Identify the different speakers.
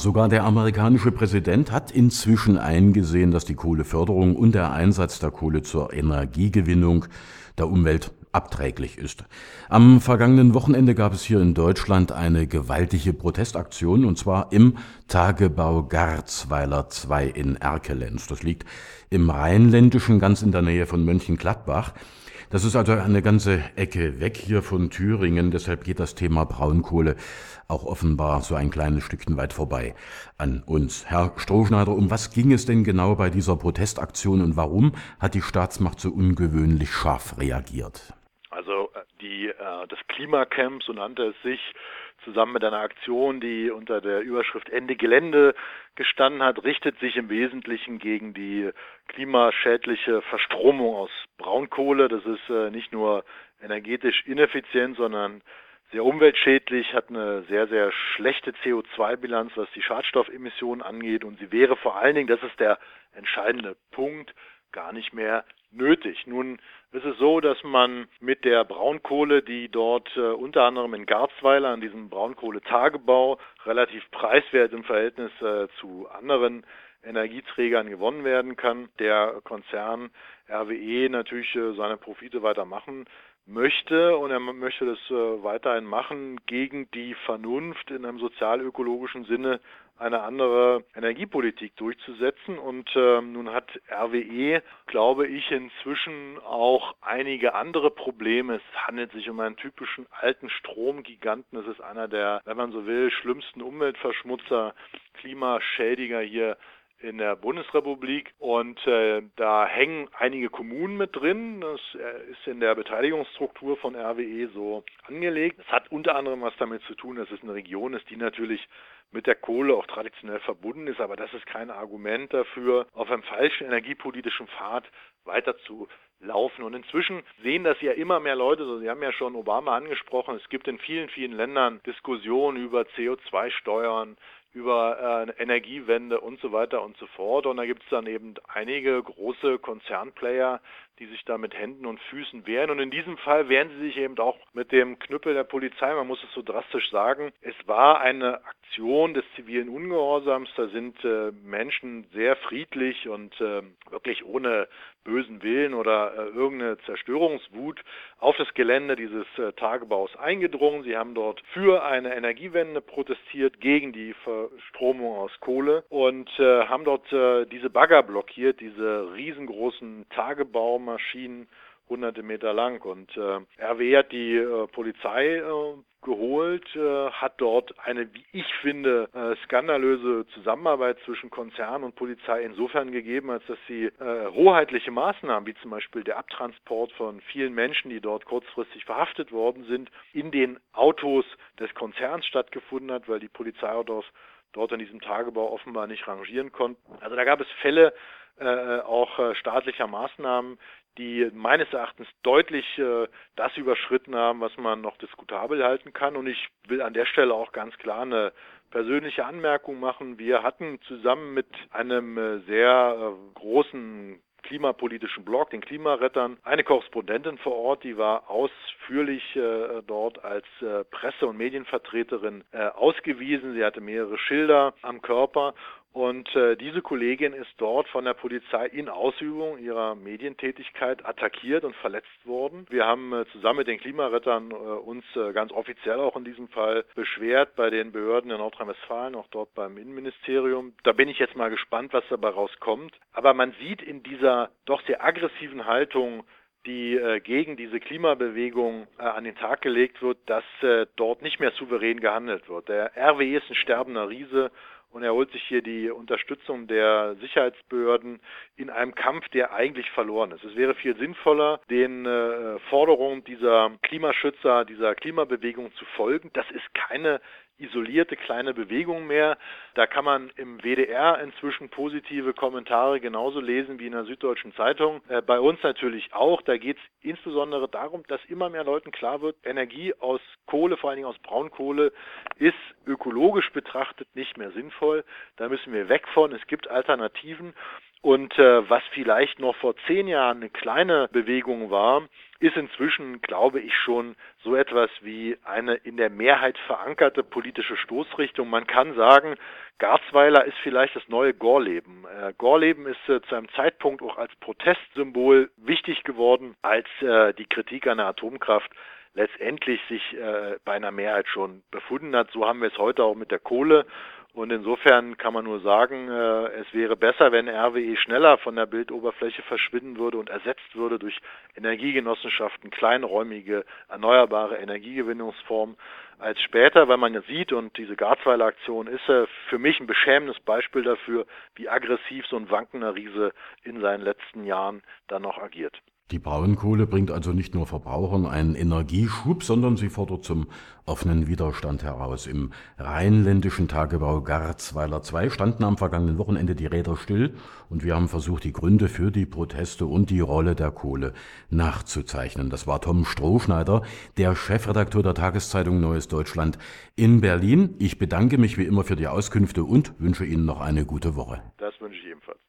Speaker 1: Sogar der amerikanische Präsident hat inzwischen eingesehen, dass die Kohleförderung und der Einsatz der Kohle zur Energiegewinnung der Umwelt abträglich ist. Am vergangenen Wochenende gab es hier in Deutschland eine gewaltige Protestaktion und zwar im Tagebau Garzweiler 2 in Erkelenz. Das liegt im Rheinländischen ganz in der Nähe von Mönchengladbach. Das ist also eine ganze Ecke weg hier von Thüringen, deshalb geht das Thema Braunkohle auch offenbar so ein kleines Stückchen weit vorbei an uns. Herr Strohschneider, um was ging es denn genau bei dieser Protestaktion und warum hat die Staatsmacht so ungewöhnlich scharf reagiert?
Speaker 2: Also äh, die, äh, das Klimacamp, so nannte es sich, zusammen mit einer Aktion, die unter der Überschrift Ende Gelände gestanden hat, richtet sich im Wesentlichen gegen die klimaschädliche Verstromung aus Braunkohle. Das ist äh, nicht nur energetisch ineffizient, sondern sehr umweltschädlich, hat eine sehr, sehr schlechte CO2-Bilanz, was die Schadstoffemissionen angeht und sie wäre vor allen Dingen, das ist der entscheidende Punkt, gar nicht mehr nötig. Nun ist es so, dass man mit der Braunkohle, die dort äh, unter anderem in Garzweiler an diesem Braunkohletagebau relativ preiswert im Verhältnis äh, zu anderen Energieträgern gewonnen werden kann, der Konzern RWE natürlich äh, seine Profite weitermachen möchte und er möchte das äh, weiterhin machen gegen die Vernunft in einem sozialökologischen Sinne eine andere Energiepolitik durchzusetzen. Und äh, nun hat RWE, glaube ich, inzwischen auch einige andere Probleme. Es handelt sich um einen typischen alten Stromgiganten. Es ist einer der, wenn man so will, schlimmsten Umweltverschmutzer, Klimaschädiger hier in der Bundesrepublik und äh, da hängen einige Kommunen mit drin. Das äh, ist in der Beteiligungsstruktur von RWE so angelegt. Es hat unter anderem was damit zu tun, dass es eine Region ist, die natürlich mit der Kohle auch traditionell verbunden ist, aber das ist kein Argument dafür, auf einem falschen energiepolitischen Pfad weiter zu laufen. Und inzwischen sehen das ja immer mehr Leute, so, Sie haben ja schon Obama angesprochen, es gibt in vielen, vielen Ländern Diskussionen über CO2-Steuern, über äh, Energiewende und so weiter und so fort. Und da gibt es dann eben einige große Konzernplayer, die sich da mit Händen und Füßen wehren. Und in diesem Fall wehren sie sich eben auch mit dem Knüppel der Polizei. Man muss es so drastisch sagen. Es war eine Aktion des zivilen Ungehorsams. Da sind äh, Menschen sehr friedlich und äh, wirklich ohne bösen Willen oder äh, irgendeine Zerstörungswut auf das Gelände dieses äh, Tagebaus eingedrungen. Sie haben dort für eine Energiewende protestiert, gegen die Verstromung aus Kohle und äh, haben dort äh, diese Bagger blockiert, diese riesengroßen Tagebaumaschinen hunderte Meter lang. Und äh, RW hat die äh, Polizei äh, geholt, äh, hat dort eine, wie ich finde, äh, skandalöse Zusammenarbeit zwischen Konzern und Polizei insofern gegeben, als dass sie äh, hoheitliche Maßnahmen, wie zum Beispiel der Abtransport von vielen Menschen, die dort kurzfristig verhaftet worden sind, in den Autos des Konzerns stattgefunden hat, weil die Polizeiautos dort an diesem Tagebau offenbar nicht rangieren konnten. Also da gab es Fälle äh, auch äh, staatlicher Maßnahmen, die meines Erachtens deutlich äh, das überschritten haben, was man noch diskutabel halten kann. Und ich will an der Stelle auch ganz klar eine persönliche Anmerkung machen. Wir hatten zusammen mit einem äh, sehr äh, großen klimapolitischen Blog, den Klimarettern, eine Korrespondentin vor Ort, die war ausführlich äh, dort als äh, Presse- und Medienvertreterin äh, ausgewiesen. Sie hatte mehrere Schilder am Körper und äh, diese Kollegin ist dort von der Polizei in Ausübung ihrer Medientätigkeit attackiert und verletzt worden. Wir haben äh, zusammen mit den Klimarettern äh, uns äh, ganz offiziell auch in diesem Fall beschwert bei den Behörden in Nordrhein-Westfalen, auch dort beim Innenministerium. Da bin ich jetzt mal gespannt, was dabei rauskommt. Aber man sieht in dieser doch sehr aggressiven Haltung die äh, gegen diese Klimabewegung äh, an den Tag gelegt wird, dass äh, dort nicht mehr souverän gehandelt wird. Der RWE ist ein sterbender Riese und er holt sich hier die Unterstützung der Sicherheitsbehörden in einem Kampf, der eigentlich verloren ist. Es wäre viel sinnvoller, den äh, Forderungen dieser Klimaschützer, dieser Klimabewegung zu folgen. Das ist keine isolierte kleine Bewegung mehr. Da kann man im WDR inzwischen positive Kommentare genauso lesen wie in der Süddeutschen Zeitung. Äh, bei uns natürlich auch. Da geht es insbesondere darum, dass immer mehr Leuten klar wird, Energie aus Kohle, vor allen Dingen aus Braunkohle, ist ökologisch betrachtet nicht mehr sinnvoll. Da müssen wir weg von. Es gibt Alternativen. Und äh, was vielleicht noch vor zehn Jahren eine kleine Bewegung war, ist inzwischen, glaube ich, schon so etwas wie eine in der Mehrheit verankerte politische Stoßrichtung. Man kann sagen, Garzweiler ist vielleicht das neue Gorleben. Äh, Gorleben ist äh, zu einem Zeitpunkt auch als Protestsymbol wichtig geworden, als äh, die Kritik an der Atomkraft letztendlich sich äh, bei einer Mehrheit schon befunden hat. So haben wir es heute auch mit der Kohle. Und insofern kann man nur sagen, äh, es wäre besser, wenn RWE schneller von der Bildoberfläche verschwinden würde und ersetzt würde durch Energiegenossenschaften, kleinräumige, erneuerbare Energiegewinnungsformen als später, weil man ja sieht, und diese Garzweiler Aktion ist äh, für mich ein beschämendes Beispiel dafür, wie aggressiv so ein wankender Riese in seinen letzten Jahren dann noch agiert.
Speaker 1: Die Braunkohle bringt also nicht nur Verbrauchern einen Energieschub, sondern sie fordert zum offenen Widerstand heraus. Im rheinländischen Tagebau Garzweiler 2 standen am vergangenen Wochenende die Räder still und wir haben versucht, die Gründe für die Proteste und die Rolle der Kohle nachzuzeichnen. Das war Tom Strohschneider, der Chefredakteur der Tageszeitung Neues Deutschland in Berlin. Ich bedanke mich wie immer für die Auskünfte und wünsche Ihnen noch eine gute Woche.
Speaker 2: Das wünsche ich ebenfalls.